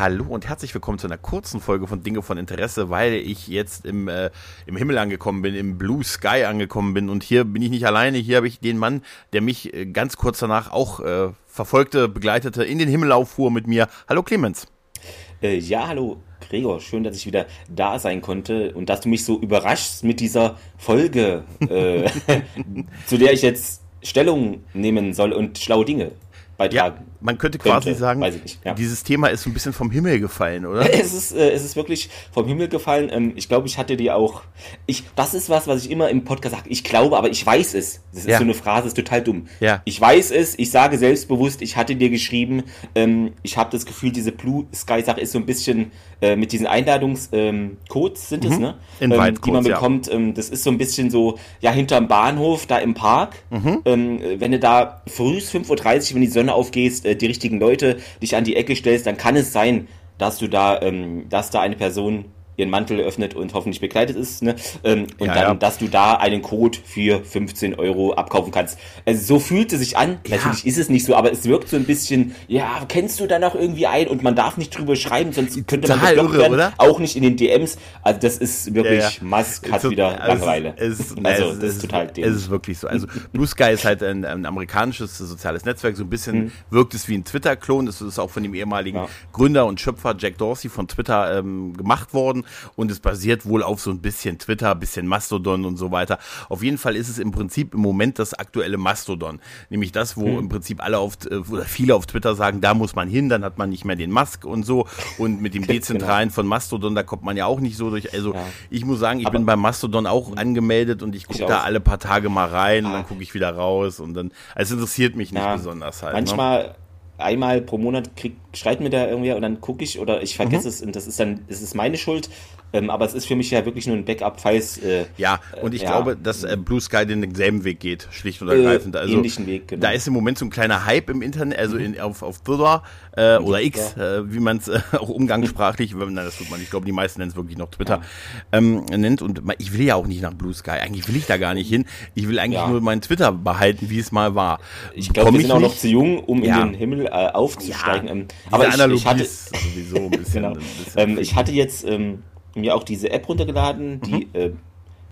Hallo und herzlich willkommen zu einer kurzen Folge von Dinge von Interesse, weil ich jetzt im, äh, im Himmel angekommen bin, im Blue Sky angekommen bin und hier bin ich nicht alleine, hier habe ich den Mann, der mich äh, ganz kurz danach auch äh, verfolgte, begleitete, in den Himmel auffuhr mit mir. Hallo Clemens. Äh, ja, hallo Gregor, schön, dass ich wieder da sein konnte und dass du mich so überraschst mit dieser Folge, äh, zu der ich jetzt Stellung nehmen soll und schlaue Dinge beitragen. Ja, man könnte quasi könnte, sagen, nicht, ja. dieses Thema ist so ein bisschen vom Himmel gefallen, oder? Es ist, äh, es ist wirklich vom Himmel gefallen. Ähm, ich glaube, ich hatte dir auch. Ich, das ist was, was ich immer im Podcast sage. Ich glaube, aber ich weiß es. Das ist Ja. so eine Phrase, ist total dumm. Ja. Ich weiß es, ich sage selbstbewusst, ich hatte dir geschrieben, ähm, ich habe das Gefühl, diese Blue Sky-Sache ist so ein bisschen äh, mit diesen Einladungscodes ähm, sind es, ne? Ähm, die man ja. bekommt. Ähm, das ist so ein bisschen so, ja, hinterm Bahnhof, da im Park. Mhm. Ähm, äh, wenn du da frühs 5.30 Uhr, wenn die Sonne aufgehst, äh, die richtigen Leute dich an die Ecke stellst, dann kann es sein, dass du da, ähm, dass da eine Person ihren Mantel öffnet und hoffentlich bekleidet ist, ne? Ähm, und Ja, dann, ja. dass du da einen Code für 15 Euro abkaufen kannst. Also so fühlt es sich an. Ja. Natürlich ist es nicht so, aber es wirkt so ein bisschen, ja, kennst du da noch irgendwie ein und man darf nicht drüber schreiben, sonst könnte man Total geblockt irre, werden. oder? Auch nicht in den DMs. Also das ist wirklich. Musk hat So- wieder also Langeweile. Es also es das ist total es dämlich. ist wirklich so. Also Blue Sky ist halt ein, ein amerikanisches soziales Netzwerk. So ein bisschen Mhm. wirkt es wie ein Twitter-Klon. Das ist auch von dem ehemaligen. Gründer und Schöpfer Jack Dorsey von Twitter ähm, gemacht worden. Und es basiert wohl auf so ein bisschen Twitter, bisschen Mastodon und so weiter. Auf jeden Fall ist es im Prinzip im Moment das aktuelle Mastodon. Nämlich das, wo im Prinzip alle auf, äh, oder viele auf Twitter sagen, da muss man hin, dann hat man nicht mehr den Musk und so. Und mit dem Dezentralen von Mastodon, da kommt man ja auch nicht so durch. Also Ja. ich muss sagen, ich Aber- bin beim Mastodon auch angemeldet und ich gucke da alle paar Tage mal rein und Ah. dann gucke ich wieder raus und dann, also es interessiert mich nicht Ja, besonders halt. Ne? Einmal pro Monat krieg, schreit mir da irgendwer und dann gucke ich oder ich Mhm. vergesse es und das ist dann, es ist meine Schuld. Ähm, aber es ist für mich ja wirklich nur ein Backup, falls äh, Ja, und ich ja. glaube, dass äh, Blue Sky denselben Weg geht, schlicht und Äh, ergreifend. Also ähnlichen Weg, genau. Mhm. da ist im Moment so ein kleiner Hype im Internet, also in, auf, auf Twitter äh, oder X, äh, wie man es äh, auch umgangssprachlich, wenn, nein, das tut man, ich glaube, die meisten nennen es wirklich noch Twitter, ähm, nennt. Und ich will ja auch nicht nach Blue Sky. Eigentlich will ich da gar nicht hin. Ich will eigentlich Ja. nur meinen Twitter behalten, wie es mal war. ich glaube, wir sind auch noch zu jung, um Ja. in den Himmel äh, aufzusteigen. Ja, ähm, aber ich, ich hatte, ist sowieso ein bisschen. genau. ein bisschen ähm, ich hatte jetzt ähm, mir auch diese App runtergeladen, die Mhm. äh,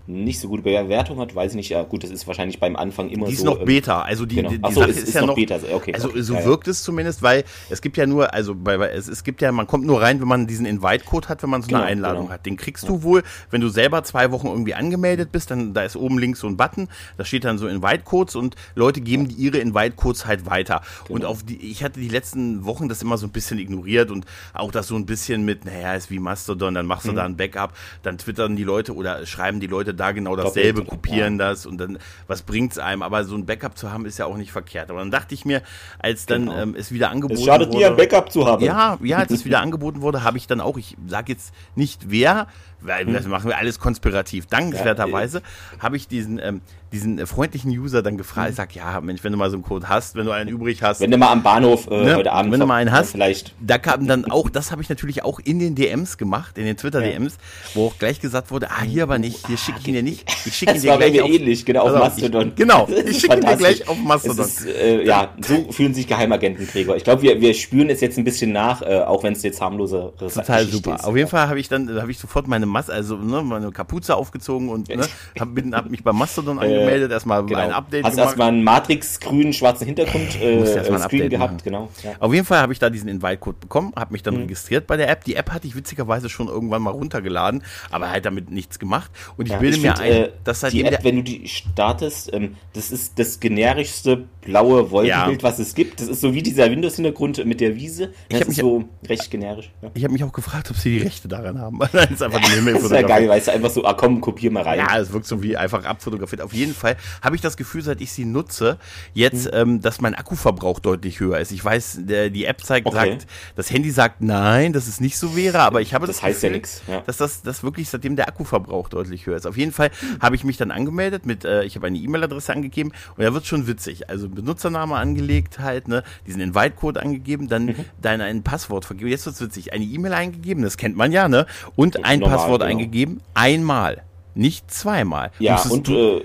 nicht so gute Bewertung hat, weiß ich nicht. Ja, gut, das ist wahrscheinlich beim Anfang immer Die ist so. noch ähm, Beta, also die, genau. die, die so, Sache ist- ist, ja noch noch Beta, okay, also okay, so ja, ja. wirkt es zumindest, weil es gibt ja nur, also bei, es, es gibt ja, man kommt nur rein, wenn man diesen Invite-Code hat, wenn man so eine Genau, Einladung genau. hat. Den kriegst du wohl, wenn du selber zwei Wochen irgendwie angemeldet bist, dann da ist oben links so ein Button, da steht dann so Invite-Codes und Leute geben die ihre Invite-Codes halt weiter. Und Genau. auf die, ich hatte die letzten Wochen das immer so ein bisschen ignoriert und auch das so ein bisschen mit, naja, ist wie Mastodon, dann Mhm. machst du da ein Backup, dann twittern die Leute oder schreiben die Leute da genau dasselbe, Doppelt, kopieren ja. das und dann, was bringt's einem? Aber so ein Backup zu haben, ist ja auch nicht verkehrt. Aber dann dachte ich mir, als dann Genau. ähm, es wieder angeboten es schadet wurde. nie, ein Backup zu haben. Ja, ja, als es wieder angeboten wurde, habe ich dann auch, ich sage jetzt nicht wer. Das machen wir alles konspirativ. Dankenswerterweise habe ich diesen, ähm, diesen äh, freundlichen User dann gefragt. Ich sag, ja, Mensch, wenn du mal so einen Code hast, wenn du einen übrig hast, Hm. Wenn du mal am Bahnhof äh, Ne? heute Abend Wenn du mal einen hast, vielleicht da kam dann auch, das habe ich natürlich auch in den DMs gemacht, in den Twitter-DMs, wo auch gleich gesagt wurde, ah, hier aber nicht, hier schicke ich ihn dir nicht, ich schicke ihn dir gleich mir auf, ähnlich, genau, auf Mastodon. Ich, genau, ich schicke ihn dir gleich auf Mastodon. Ist, äh, ja, so fühlen sich Geheimagenten, Gregor. Ich glaube, wir, wir spüren es jetzt ein bisschen nach, äh, auch wenn es jetzt harmlose Total super. Auf jeden Fall habe ich dann, da habe ich sofort meine Mas also ne, meine Kapuze aufgezogen und ne, hab, bin, hab mich bei Mastodon angemeldet, erstmal Genau. ein Update Hast erstmal einen Matrix-grünen, schwarzen Hintergrund äh, äh, Screen Update gehabt, machen. genau. Ja. Auf jeden Fall habe ich da diesen Invite-Code bekommen, habe mich dann Mhm. registriert bei der App. Die App hatte ich witzigerweise schon irgendwann mal runtergeladen, aber halt damit nichts gemacht. Und ich Ja, bilde ich mir find, ein, äh, dass die seitdem App, wenn du die startest, ähm, das ist das generischste blaue Wolkenbild, Ja. was es gibt. Das ist so wie dieser Windows-Hintergrund mit der Wiese. Das hab ist mich- so recht generisch. Ja. Ich habe mich auch gefragt, ob sie die Rechte daran haben. Nein, ist einfach Himmel Das ist ja geil, weißt du, einfach so, ah komm, kopier mal rein. Ja, es wirkt so wie einfach abfotografiert. Auf jeden Fall habe ich das Gefühl, seit ich sie nutze, jetzt, Mhm. ähm, dass mein Akkuverbrauch deutlich höher ist. Ich weiß, der, die App zeigt, Okay. sagt, das Handy sagt nein, dass es nicht so wäre, aber ich habe das, Das heißt ja Gefühl, nix, ja. dass das, das wirklich seitdem der Akkuverbrauch deutlich höher ist. Auf jeden Fall habe ich mich dann angemeldet mit, äh, ich habe eine E-Mail-Adresse angegeben und da wird schon witzig. Also Benutzername angelegt halt, ne, diesen Invite-Code angegeben, dann Mhm. dein ein Passwort vergeben. Jetzt wird's witzig. Eine E-Mail eingegeben, das kennt man ja, ne? Und ein Normal, Passwort genau. eingegeben, einmal. Nicht zweimal. Ja, Musstest und du- äh,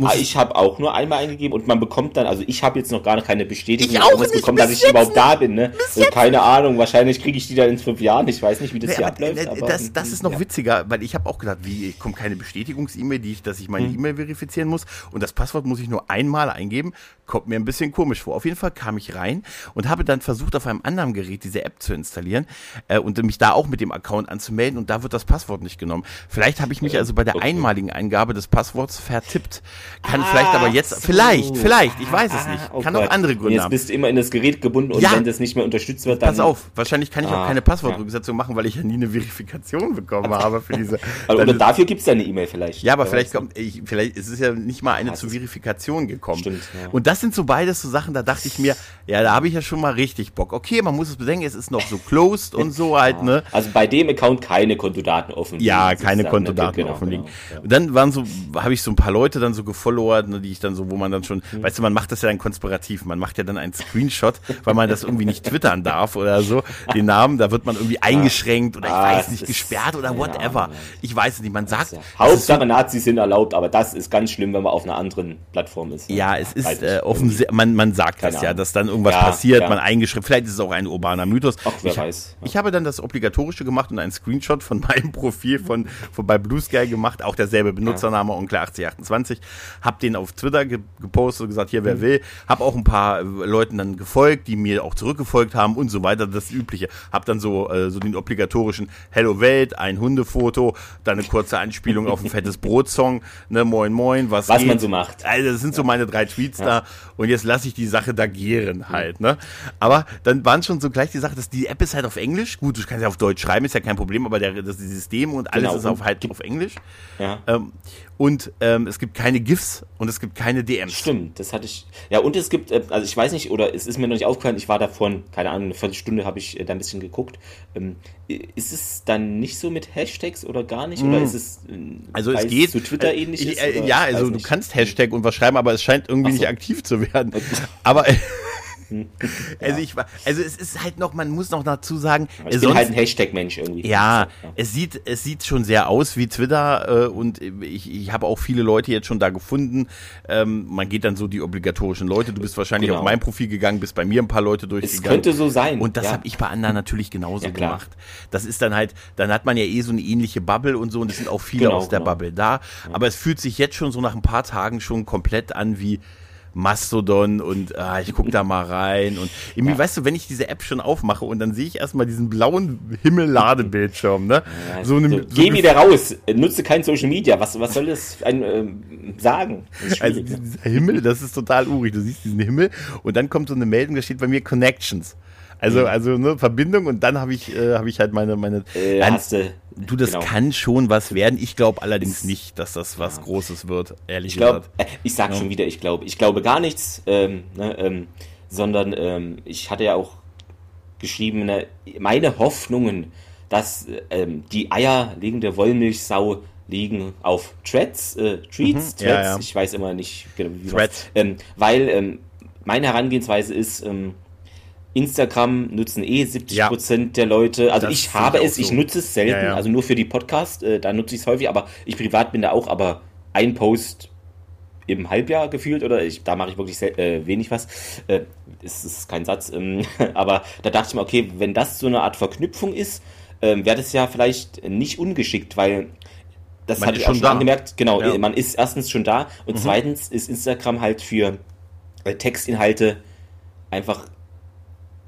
musst- ah, ich habe auch nur einmal eingegeben und man bekommt dann, also ich habe jetzt noch gar keine Bestätigung Ich auch nicht, bekommen, dass ich überhaupt da bin. Ne? Also, keine Ahnung, wahrscheinlich kriege ich die dann in fünf Jahren. Ich weiß nicht, wie das Nee, hier aber, abläuft. äh, Aber, das, das ist noch ja. witziger, weil ich habe auch gedacht, wie, kommt keine Bestätigungs-E-Mail, dass ich meine Hm. E-Mail verifizieren muss und das Passwort muss ich nur einmal eingeben, kommt mir ein bisschen komisch vor. Auf jeden Fall kam ich rein und habe dann versucht, auf einem anderen Gerät diese App zu installieren äh, und mich da auch mit dem Account anzumelden und da wird das Passwort nicht genommen. Vielleicht habe ich mich also bei der okay. einmaligen Eingabe des Passworts vertippt. Kann Ah, vielleicht aber jetzt, so. vielleicht, vielleicht, ich weiß es Ah, nicht. oh Kann Gott. auch andere Gründe Jetzt haben. bist du immer in das Gerät gebunden und Ja. wenn das nicht mehr unterstützt wird, dann. Pass auf, wahrscheinlich kann ich auch Ah, keine Passwortrücksetzung machen, weil ich ja nie eine Verifikation bekommen habe für diese. Also, oder dafür gibt es ja eine E-Mail vielleicht. Ja, aber vielleicht kommt, ich, vielleicht ist es ja nicht mal eine zur Verifikation gekommen. Stimmt, ja. Und das sind so beides so Sachen, da dachte ich mir, ja, da habe ich ja schon mal richtig Bock. Okay, man muss es bedenken, es ist noch so closed und so halt, ne? Also bei dem Account keine Kontodaten offen. Ja, liegen, keine ne? Kontodaten Genau, offenliegen. genau, ja. Und dann waren so, habe ich so ein paar Leute dann so gefollowert, ne, die ich dann so, wo man dann schon, Mhm. weißt du, man macht das ja dann konspirativ, man macht ja dann einen Screenshot, weil man das irgendwie nicht twittern darf oder so, den Namen, da wird man irgendwie eingeschränkt oder ich Ah, weiß nicht, gesperrt oder ja, whatever. ja. Ich weiß es nicht, man sagt, Ja. Hauptsache Nazis sind erlaubt, aber das ist ganz schlimm, wenn man auf einer anderen Plattform ist. ne? Ja, es ist äh, offensichtlich, man, man sagt das ja, dass dann irgendwas Ja, passiert, ja. man eingeschrieben, vielleicht ist es auch ein urbaner Mythos. Ach, wer ich, weiß. Ja. Ich habe dann das Obligatorische gemacht und einen Screenshot von meinem Profil von, von bei Blue Sky gemacht, auch derselbe Benutzername, Onkel8028, hab den auf Twitter ge gepostet und gesagt, hier, wer Mhm. will, hab auch ein paar äh, Leuten dann gefolgt, die mir auch zurückgefolgt haben und so weiter, das Übliche. Hab dann so, äh, so den obligatorischen Hello Welt, ein Hundefoto, dann eine kurze Anspielung auf ein fettes Brotsong, ne, moin moin, was Was geht? man so macht. Also das sind so meine drei Tweets da und jetzt lasse ich die Sache da gären halt, ne? Aber dann waren schon so gleich die Sache, dass die App ist halt auf Englisch. Gut, du kannst ja auf Deutsch schreiben, ist ja kein Problem, aber der, das System und alles Genau. ist auf halt auf Englisch. Ja. Ähm, und ähm, es gibt keine GIFs und es gibt keine DMs. Stimmt, das hatte ich. Ja, und es gibt, äh, also ich weiß nicht, oder es ist mir noch nicht aufgefallen, ich war davon, keine Ahnung, eine Viertelstunde habe ich äh, da ein bisschen geguckt. Ähm, ist es dann nicht so mit Hashtags oder gar nicht? Oder ist es, äh. Also es geht. zu Twitter äh, ähnlich ich, ist? äh, ja, also du nicht. kannst Hashtag und was schreiben, aber es scheint irgendwie so. nicht aktiv zu werden. Aber also ich war, also es ist halt noch, man muss noch dazu sagen, Ich äh, bin halt ein Hashtag-Mensch irgendwie. Ja, ja. es sieht, es sieht schon sehr aus wie Twitter äh, und ich, ich habe auch viele Leute jetzt schon da gefunden. Ähm, man geht dann so die obligatorischen Leute. Du bist wahrscheinlich Genau. auf mein Profil gegangen, bist bei mir ein paar Leute Es durchgegangen. könnte so sein. Und das ja. habe ich bei anderen natürlich genauso Ja, gemacht. Das ist dann halt, dann hat man ja eh so eine ähnliche Bubble und so und es sind auch viele Genau, aus der genau. Bubble da. Aber es fühlt sich jetzt schon so nach ein paar Tagen schon komplett an wie Mastodon und ah, ich guck da mal rein und irgendwie, weißt du, wenn ich diese App schon aufmache und dann sehe ich erstmal diesen blauen Himmel-Ladebildschirm, ne? Ja, so eine, so, so geh wieder raus, nutze kein Social Media. Was, was soll das ein, ähm, sagen? Das Also ne? dieser Himmel, das ist total urig. Du siehst diesen Himmel und dann kommt so eine Meldung, da steht bei mir Connections. Also, also ne, Verbindung und dann habe ich, äh, habe ich halt meine, meine. äh, Nein, hast du, du, das genau. kann schon was werden. Ich glaube allerdings nicht, dass das was Großes wird, ehrlich Ich glaube, gesagt. äh, ich sag schon wieder, ich glaube, ich glaube gar nichts, ähm, ne, ähm, sondern ähm, ich hatte ja auch geschrieben, ne, meine Hoffnungen, dass ähm, die eierlegende Wollmilchsau liegen auf Threads, äh, Threads, Mhm. ja, ja. ich weiß immer nicht genau wie Threads. ähm, weil ähm, meine Herangehensweise ist, ähm, Instagram nutzen eh 70 Prozent der Leute. Also Das ich habe ich es, ich so. nutze es selten, Ja, ja. also nur für die Podcast, äh, da nutze ich es häufig, aber ich privat bin da auch, aber ein Post im Halbjahr gefühlt oder ich, da mache ich wirklich sehr, äh, wenig was. Äh, es ist kein Satz, ähm, aber da dachte ich mir, okay, wenn das so eine Art Verknüpfung ist, ähm, wäre das ja vielleicht nicht ungeschickt, weil das Man hatte ist ich auch schon da. angemerkt. Genau, Ja. äh, man ist erstens schon da und zweitens ist Instagram halt für äh, Textinhalte einfach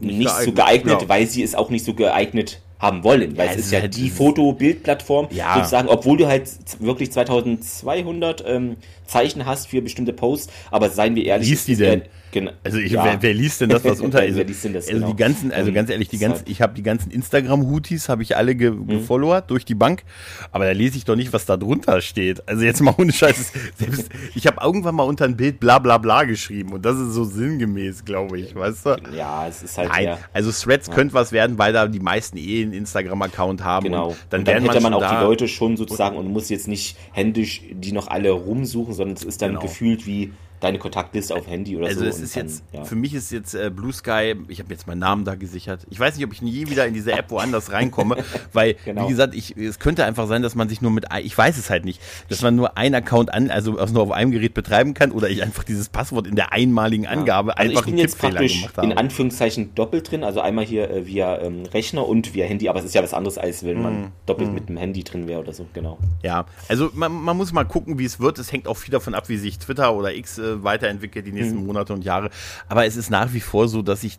Nicht nicht, so geeignet, geeignet, genau. weil sie es auch nicht so geeignet haben wollen, weil Ja, es ist ja halt die Foto-Bild-Plattform Ja. sozusagen, obwohl du halt wirklich 2200 ähm, Zeichen hast für bestimmte Posts, aber seien wir ehrlich, Liest die denn? äh, Genau. Also ich, ja. wer, wer, liest denn das, was unter ist? wer liest denn das? Also genau? die ganzen, also ganz ehrlich, die ganzen, ich habe die ganzen Instagram-Hutis, habe ich alle ge mhm. gefollowert durch die Bank, aber da lese ich doch nicht, was da drunter steht. Also jetzt mal ohne Scheiß. Selbst, ich habe irgendwann mal unter ein Bild bla bla bla geschrieben und das ist so sinngemäß, glaube ich, weißt du? Ja, es ist halt. Nein, ja. also Threads ja. könnte was werden, weil da die meisten eh einen Instagram-Account haben. Genau. dann, und dann hätte man, man auch die Leute schon sozusagen und muss jetzt nicht händisch die noch alle rumsuchen, sondern es ist dann genau. gefühlt wie deine Kontaktliste auf Handy oder also so. Also es ist dann, jetzt, ja. für mich ist jetzt äh, Blue Sky, ich habe jetzt meinen Namen da gesichert. Ich weiß nicht, ob ich nie wieder in diese App woanders reinkomme, weil, genau. wie gesagt, ich, es könnte einfach sein, dass man sich nur mit, ich weiß es halt nicht, dass man nur einen Account an, also, nur auf einem Gerät betreiben kann oder ich einfach dieses Passwort in der einmaligen Angabe ja. also einfach ich bin jetzt praktisch in Anführungszeichen doppelt drin, also einmal hier äh, via ähm, Rechner und via Handy, aber es ist ja was anderes, als wenn man mm. doppelt mm. mit dem Handy drin wäre oder so, genau. Ja, also man, man muss mal gucken, wie es wird. Es hängt auch viel davon ab, wie sich Twitter oder X äh, weiterentwickelt die nächsten mhm. Monate und Jahre. Aber es ist nach wie vor so, dass ich,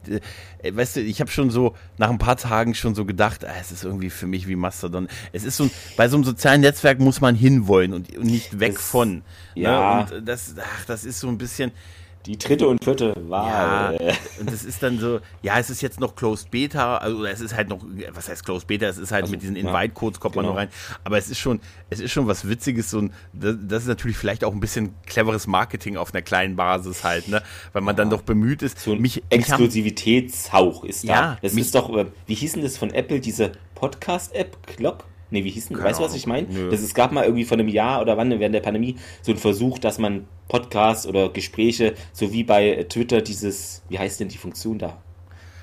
äh, weißt du, ich habe schon so nach ein paar Tagen schon so gedacht, ah, es ist irgendwie für mich wie Mastodon. Es ist so, bei so einem sozialen Netzwerk muss man hinwollen und, und nicht weg das, von. Ne? Ja. Ne? Und das, ach, das ist so ein bisschen, die dritte und vierte Wahl. Ja, und es ist dann so, ja, es ist jetzt noch Closed Beta, also es ist halt noch, was heißt Closed Beta? Es ist halt also, mit diesen Invite-Codes kommt genau. man noch rein. Aber es ist schon, es ist schon was Witziges so das, das ist natürlich vielleicht auch ein bisschen cleveres Marketing auf einer kleinen Basis halt, ne? Weil man ja. dann doch bemüht ist. So ein mich, Exklusivitätshauch ist da. Ja, das ist doch, äh, wie hieß denn das von Apple, diese Podcast-App, Clock? Nee, wie hieß denn? Weißt du, was ich meine? Es gab mal irgendwie vor einem Jahr oder wann während der Pandemie so ein Versuch, dass man Podcasts oder Gespräche, so wie bei Twitter dieses, wie heißt denn die Funktion da?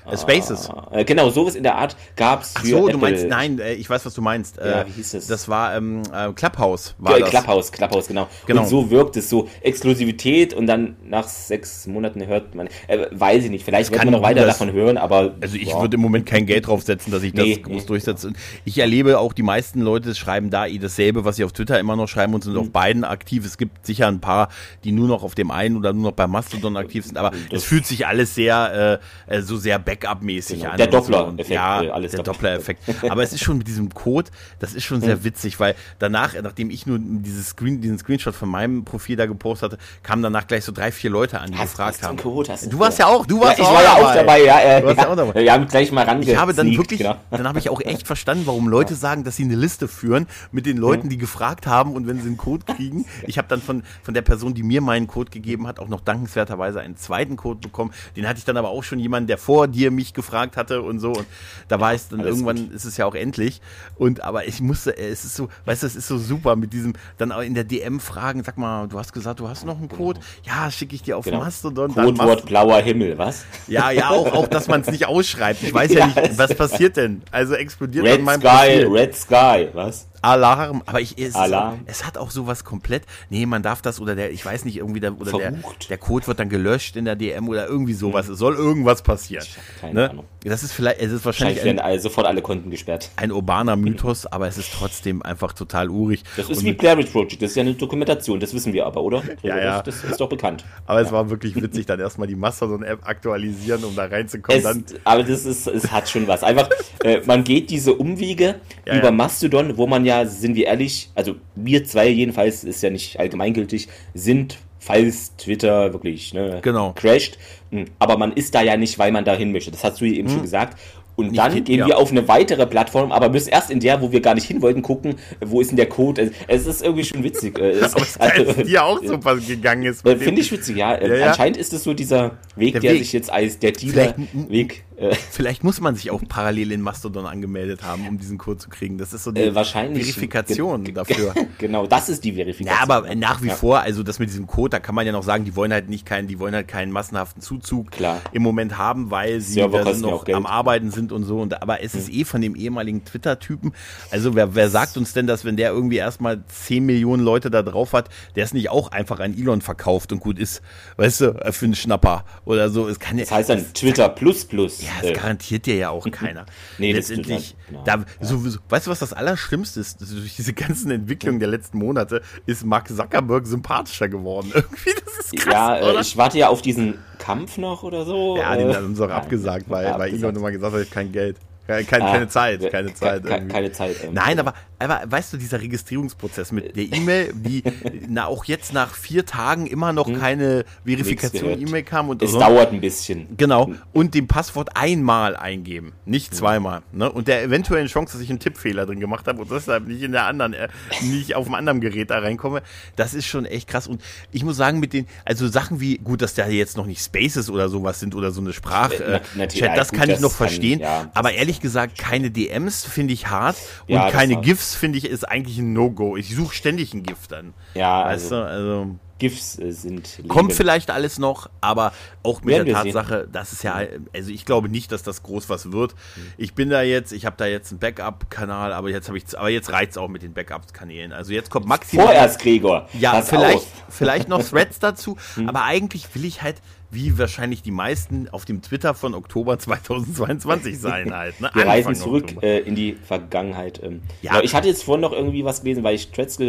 Äh, Spaces. Ah, genau, sowas in der Art gab es. Ach so, Apple. du meinst, nein, äh, ich weiß, was du meinst. Ja, äh, wie hieß das? Das war ähm, Clubhouse. War ja, das. Clubhouse, Clubhouse, genau. genau. Und so wirkt es so Exklusivität und dann nach sechs Monaten hört man, äh, weiß ich nicht, vielleicht wird man noch weiter das, davon hören, aber. Also ich würde im Moment kein Geld draufsetzen, dass ich das nee, groß nee. durchsetze. Ich erlebe auch, die meisten Leute schreiben da eh dasselbe, was sie auf Twitter immer noch schreiben und sind mhm. auf beiden aktiv. Es gibt sicher ein paar, die nur noch auf dem einen oder nur noch bei Mastodon aktiv sind, aber das es fühlt sich alles sehr, äh, so sehr Backup-mäßig genau an. Der Doppler-Effekt. So. Ja, äh, alles der Doppler-Effekt. Aber es ist schon mit diesem Code, das ist schon sehr hm. witzig, weil danach, nachdem ich nur dieses Screen, diesen Screenshot von meinem Profil da gepostet hatte, kamen danach gleich so drei, vier Leute an, die hast, gefragt hast haben. Code, du warst ja auch, du warst ja, ich auch war ja auch dabei, ja. Äh, du warst ja. auch dabei. Wir haben gleich mal range. Ich habe dann wirklich, genau. dann habe ich auch echt verstanden, warum Leute sagen, dass sie eine Liste führen mit den Leuten, die gefragt haben und wenn sie einen Code kriegen. Ich habe dann von, von der Person, die mir meinen Code gegeben hat, auch noch dankenswerterweise einen zweiten Code bekommen. Den hatte ich dann aber auch schon jemanden, der vor dir mich gefragt hatte und so. Und da war es dann Alles irgendwann, gut. ist es ja auch endlich. Und aber ich musste, es ist so, weißt du, es ist so super mit diesem, dann auch in der DM fragen, sag mal, du hast gesagt, du hast noch einen Code. Genau. Ja, schicke ich dir auf genau. Mastodon. Codewort blauer Himmel, was? Ja, ja, auch, auch dass man es nicht ausschreibt. Ich weiß ja, ja nicht, was passiert denn? Also explodiert Red Sky, Profil. Red Sky, was? Alarm, aber ich, es, Alarm. es hat auch sowas komplett, nee, man darf das oder der, ich weiß nicht, irgendwie der, oder der, der Code wird dann gelöscht in der DM oder irgendwie sowas. Mhm. Es soll irgendwas passieren. Ich keine ne? Ahnung. Das ist vielleicht, es ist wahrscheinlich. Wahrscheinlich werden sofort alle Konten gesperrt. Ein urbaner Mythos, aber es ist trotzdem einfach total urig. Das ist Und wie Blair Witch Project, das ist ja eine Dokumentation, das wissen wir aber, oder? Ja, ja. Das, das ist doch bekannt. Aber ja. es war wirklich witzig, dann erstmal die Mastodon-App aktualisieren, um da reinzukommen. Es, aber das ist, es hat schon was. Einfach, äh, man geht diese Umwege ja, über Mastodon, wo man ja, sind wir ehrlich, also wir zwei jedenfalls, ist ja nicht allgemeingültig, sind, falls Twitter wirklich ne, genau. crasht. Hm, aber man ist da ja nicht, weil man da hin möchte. Das hast du eben hm. schon gesagt. Und dann nicht, gehen ja. wir auf eine weitere Plattform, aber müssen erst in der, wo wir gar nicht hin wollten, gucken, wo ist denn der Code. Es ist irgendwie schon witzig. Es, aber also, es dir auch so was gegangen ist. Finde ich witzig, ja. ja, ja. Anscheinend ist es so dieser Weg, der, der Weg. sich jetzt als der Dealer-Weg äh. Vielleicht muss man sich auch parallel in Mastodon angemeldet haben, um diesen Code zu kriegen. Das ist so die äh, Verifikation dafür. genau, das ist die Verifikation. Ja, aber nach wie ja. vor, also das mit diesem Code, da kann man ja noch sagen, die wollen halt nicht keinen, die wollen halt keinen massenhaften Zuzug Klar. im Moment haben, weil sie noch am Arbeiten sind und so. Und, aber es ist mhm. eh von dem ehemaligen Twitter-Typen. Also wer, wer sagt uns denn, dass wenn der irgendwie erstmal 10 Millionen Leute da drauf hat, der ist nicht auch einfach an Elon verkauft und gut ist, weißt du, für einen Schnapper oder so. Es kann das heißt dann Twitter plus plus. Ja, das äh. garantiert dir ja auch keiner. nee, Letztendlich, genau. da, so, so, weißt du, was das Allerschlimmste ist? Durch diese ganzen Entwicklungen der letzten Monate ist Mark Zuckerberg sympathischer geworden. Irgendwie, das ist krass, Ja, äh, ich warte ja auf diesen Kampf noch oder so. Ja, den haben sie auch abgesagt, weil, weil Elon immer gesagt hat, kein Geld. Keine, keine, keine Zeit, keine Zeit. Keine, keine Zeit. Ähm, Nein, aber, aber weißt du, dieser Registrierungsprozess mit der E-Mail, die na, auch jetzt nach vier Tagen immer noch keine Verifikation-E-Mail kam und Es so. dauert ein bisschen. Genau. Und dem Passwort einmal eingeben, nicht zweimal. Ne? Und der eventuellen Chance, dass ich einen Tippfehler drin gemacht habe und deshalb nicht in der anderen, äh, nicht auf dem anderen Gerät da reinkomme, das ist schon echt krass. Und ich muss sagen, mit den, also Sachen wie, gut, dass da jetzt noch nicht Spaces oder sowas sind oder so eine Sprach, Na- äh, natürlich, Chat, das gut, kann ich noch kann- verstehen. ja, aber ehrlich gesagt, keine DMs finde ich hart und Ja, keine GIFs finde ich ist eigentlich ein No-Go. Ich suche ständig ein GIF dann. Ja, Weißt also, du, also. GIFs äh, sind. Kommt Leben. vielleicht alles noch, aber auch mit Werden der wir sehen. Tatsache, das ist ja, also ich glaube nicht, dass das groß was wird. Ich bin da jetzt, ich habe da jetzt einen Backup-Kanal, aber jetzt habe ich, aber jetzt reizt auch mit den Backup-Kanälen. Also jetzt kommt maximal. Vorerst, Gregor. ja, Pass vielleicht, auf. Vielleicht noch Threads dazu, aber eigentlich will ich halt, wie wahrscheinlich die meisten, auf dem Twitter von Oktober 2022 sein halt. Ne? Wir reisen Anfang zurück Oktober. äh, in die Vergangenheit. Ähm. Ja. Ich hatte jetzt vorhin noch irgendwie was gelesen, weil ich Threads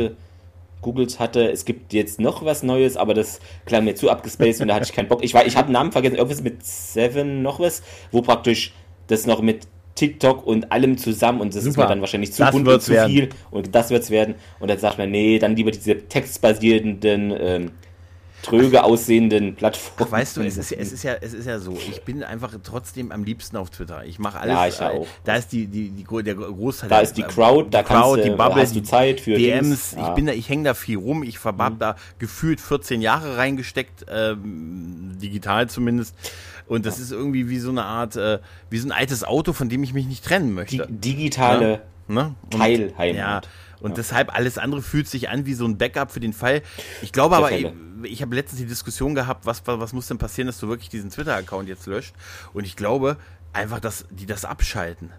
gegoogelt hatte. Es gibt jetzt noch was Neues, aber das klang mir zu abgespaced und da hatte ich keinen Bock. Ich, war- ich habe den Namen vergessen, irgendwas mit Seven noch was, wo praktisch das noch mit TikTok und allem zusammen und das ist Super. mir dann wahrscheinlich zu Das bunt und zu werden. viel und das wird's werden. Und dann sagt man, nee, dann lieber diese textbasierenden, ähm, tröge aussehenden Plattformen. Weißt du, es ist, ja- es, ist ja, es ist ja so, ich bin einfach trotzdem am liebsten auf Twitter. Ich mache alles. Ja, ich äh, auch. Da ist die, die, die, der Großteil. Da ist die Crowd, da kannst Crowd, du- die Bubble, hast du die Zeit für DMs. Ich ja. Mhm. bin da, ich hänge da viel rum. Ich habe da gefühlt 14 Jahre reingesteckt, ähm, digital zumindest. Und das ist irgendwie wie so eine Art, äh, wie so ein altes Auto, von dem ich mich nicht trennen Die möchte. digitale Ne? Und- Teilheimat. Ja, und deshalb alles andere fühlt sich an wie so ein Backup für den Fall. Ich glaube aber, ich, ich habe letztens die Diskussion gehabt, was, was muss denn passieren, dass du wirklich diesen Twitter-Account jetzt löscht. Und ich glaube einfach, dass die das abschalten.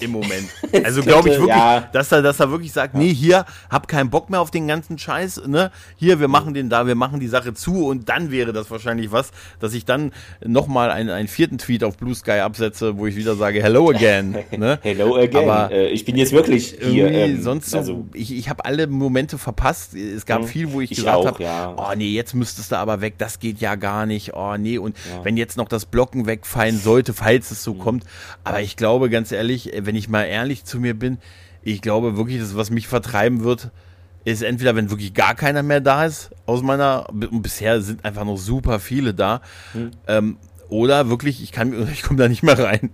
Im Moment. Also glaube ich wirklich, ja. dass er, dass er wirklich sagt, nee, hier, hab keinen Bock mehr auf den ganzen Scheiß, ne? Hier, wir machen den da, wir machen die Sache zu und dann wäre das wahrscheinlich was, dass ich dann nochmal einen, einen vierten Tweet auf Blue Sky absetze, wo ich wieder sage, hello again, ne? Hello again. Aber äh, ich bin jetzt wirklich hier. Ähm, sonst so, also, ich, ich habe alle Momente verpasst. Es gab Mhm. viel, wo ich, Ich gesagt habe, ja. oh nee, jetzt müsstest du aber weg, das geht ja gar nicht. Oh nee, und wenn jetzt noch das Blocken wegfallen sollte, falls es so Mhm. kommt. Aber ich glaube, ganz ehrlich, äh, wenn ich mal ehrlich zu mir bin, ich glaube wirklich, das, was mich vertreiben wird, ist entweder, wenn wirklich gar keiner mehr da ist aus meiner, und bisher sind einfach noch super viele da, Mhm. ähm, oder wirklich, ich kann, ich komme da nicht mehr rein.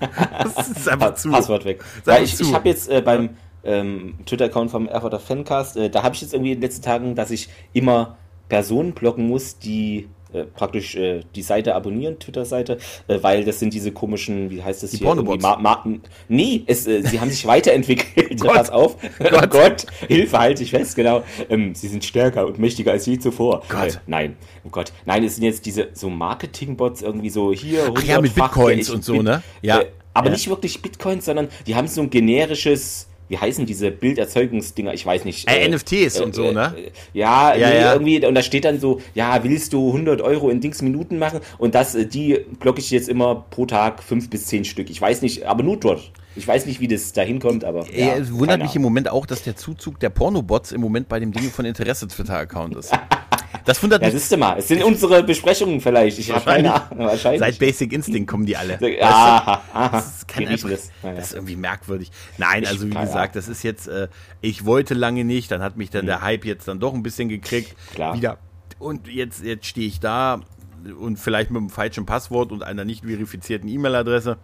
das ist einfach zu. Passwort weg. Ja, ich ich habe jetzt äh, beim ähm, Twitter-Account vom Erfurter Fancast, äh, da habe ich jetzt irgendwie in den letzten Tagen, dass ich immer Personen blocken muss, die äh, praktisch äh, die Seite abonnieren, Twitter-Seite, äh, weil das sind diese komischen, wie heißt das Die hier? Pornobots. Ma Ma nee, es, äh, sie haben sich weiterentwickelt. Gott. Pass auf. Gott. Gott. Hilfe, halte ich fest, genau. Ähm, sie sind stärker und mächtiger als je zuvor. Gott. Äh, nein, oh Gott. Nein, es sind jetzt diese so Marketing-Bots irgendwie so hier. Ach ja, mit Bitcoins und so, ne? Ja. Äh, aber Ja. nicht wirklich Bitcoins, sondern die haben so ein generisches, wie heißen diese Bilderzeugungsdinger? Ich weiß nicht. Äh, NFTs und so, ne? äh, Ja, Ja, nee, ja. irgendwie, und da steht dann so, ja, willst du 100 Euro in Dings Minuten machen? Und das, äh, die blocke ich jetzt immer pro Tag fünf bis zehn Stück. Ich weiß nicht, aber nur dort. Ich weiß nicht, wie das dahin kommt, aber. Ja, es wundert mich im Moment auch, dass der Zuzug der Pornobots im Moment bei dem Dinge von Interesse Twitter-Account ist. Das wundert Ja, mich. siehst du mal, es sind unsere Besprechungen vielleicht. Ich habe keine Ahnung, wahrscheinlich. Seit Basic Instinct kommen die alle. Weißt du? aha, aha. Das, Die riechen einfach, das. Das ist irgendwie merkwürdig. Nein, also wie gesagt, das ist jetzt, äh, ich wollte lange nicht, dann hat mich dann der Hype jetzt dann doch ein bisschen gekriegt. Mhm. Klar. Wieder. Und jetzt, jetzt stehe ich da und vielleicht mit einem falschen Passwort und einer nicht verifizierten E-Mail-Adresse.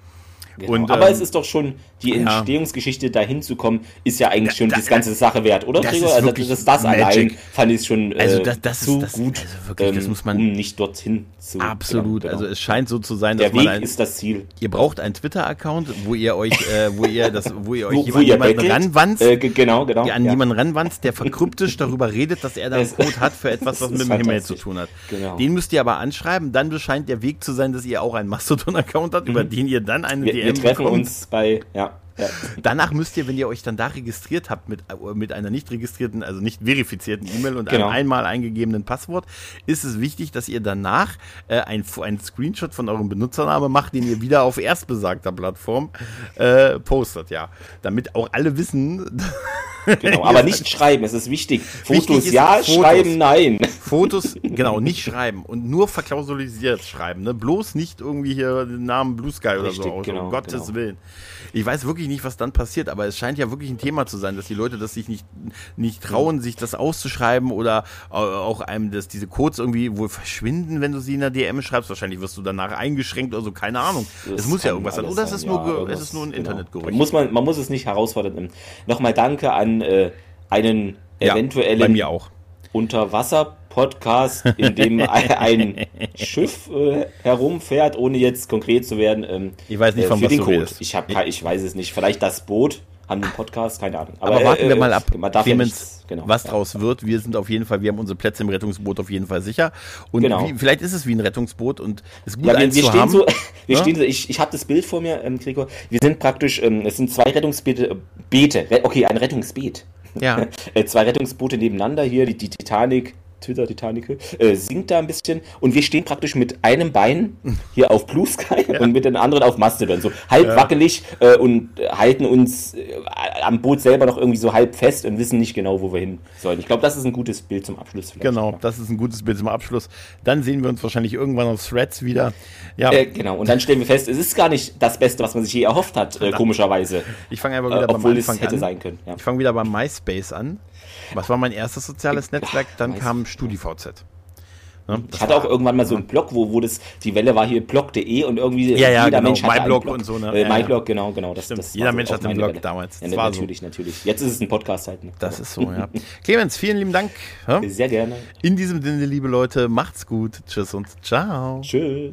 Genau. Und, aber ähm, es ist doch schon, die ja. Entstehungsgeschichte dahin zu kommen, ist ja eigentlich schon da- die ganze Sache wert, oder? Gregor? ist also das, das allein fand ich schon äh, Also das- das ist- zu das- gut, also wirklich, das muss man- um nicht dorthin zu. Absolut. Genau, genau. Also es scheint so zu sein, dass der man Weg ein, ist das Ziel. ihr braucht einen Twitter-Account, wo ihr euch, äh, wo ihr das, wo ihr euch Wo, wo jemand, ihr jemanden bettelt, ranwanzt, Äh, ge- genau, genau. an ja. jemanden ranwanzt, der verkryptisch darüber redet, dass er da einen Code hat für etwas, was mit ist dem Himmel zu tun hat. Genau. Den müsst ihr aber anschreiben, dann scheint der Weg zu sein, dass ihr auch einen Mastodon-Account habt, über den ihr dann eine Mhm. Wir, treffen uns bei, ja. Ja. Danach müsst ihr, wenn ihr euch dann da registriert habt mit, äh, mit einer nicht registrierten, also nicht verifizierten E-Mail und Genau. einem einmal eingegebenen Passwort, ist es wichtig, dass ihr danach äh, ein, ein Screenshot von eurem Benutzername macht, den ihr wieder auf erstbesagter Plattform äh, postet, ja. Damit auch alle wissen, Genau, aber nicht schreiben, es ist wichtig. Wichtig Fotos ist ja, Fotos. schreiben nein. Fotos, genau, nicht schreiben und nur verklausulisiert schreiben, ne? Bloß nicht irgendwie hier den Namen Blue Sky oder so Richtig, aus, genau, um Gottes genau. Willen. Ich weiß wirklich wirklich nicht, was dann passiert, aber es scheint ja wirklich ein Thema zu sein, dass die Leute das sich nicht, nicht trauen, sich das auszuschreiben oder auch einem, dass diese Codes irgendwie wohl verschwinden, wenn du sie in der DM schreibst. Wahrscheinlich wirst du danach eingeschränkt oder so, keine Ahnung. Es muss ja irgendwas sein. Oder es ist, nur, ja, es ist nur ein genau. Internetgerücht. Muss man, man muss es nicht herausfordern. Nochmal danke an äh, einen eventuellen ja, bei mir auch. Unterwasser-Podcast, in dem ein Schiff äh, herumfährt, ohne jetzt konkret zu werden. Ähm, ich weiß nicht, äh, von was du Code. Ich, hab, ich weiß es nicht. Vielleicht das Boot haben den Podcast, keine Ahnung. Aber, Aber warten äh, wir mal ab, Clemens, ja genau, was draus ja. wird. Wir sind auf jeden Fall, wir haben unsere Plätze im Rettungsboot auf jeden Fall sicher. Und genau. wie, vielleicht ist es wie ein Rettungsboot und es ist gut, ja, wir, wir stehen haben. So, wir ja? stehen so, ich, ich habe das Bild vor mir, ähm, Gregor. Wir sind praktisch, ähm, es sind zwei Rettungsbeete, äh, Beete, okay, ein Rettungsbeet. Ja. Äh, zwei Rettungsboote nebeneinander hier, die, die Titanic Twitter Titanic, äh, sinkt da ein bisschen und wir stehen praktisch mit einem Bein hier auf Blue Sky ja. und mit den anderen auf Mastodon, so halb ja. wackelig äh, und halten uns äh, am Boot selber noch irgendwie so halb fest und wissen nicht genau, wo wir hin sollen. Ich glaube, das ist ein gutes Bild zum Abschluss. Genau, das ist ein gutes Bild zum Abschluss. Dann sehen wir uns wahrscheinlich irgendwann auf Threads wieder. Ja. Äh, genau, und dann stellen wir fest, es ist gar nicht das Beste, was man sich je erhofft hat, äh, komischerweise. Ich fange aber wieder äh, beim Anfang es hätte an. sein können. Ich fange wieder beim MySpace an. Was war mein erstes soziales Netzwerk? Dann kam StudiVZ. Ne? Ich hatte auch irgendwann mal so einen Blog, wo, wo das, die Welle war hier blog.de und irgendwie ja, ja, jeder genau. Mensch hatte MyBlog Blog und so. Ne? Äh, MyBlog, genau, genau. Das, das jeder Mensch hat einen Blog Welle. damals. Ja, natürlich, so. natürlich. Jetzt ist es ein Podcast halt. Ne? Das ist so, ja. Clemens, vielen lieben Dank. Sehr gerne. In diesem Sinne, liebe Leute, macht's gut. Tschüss und ciao. Tschüss.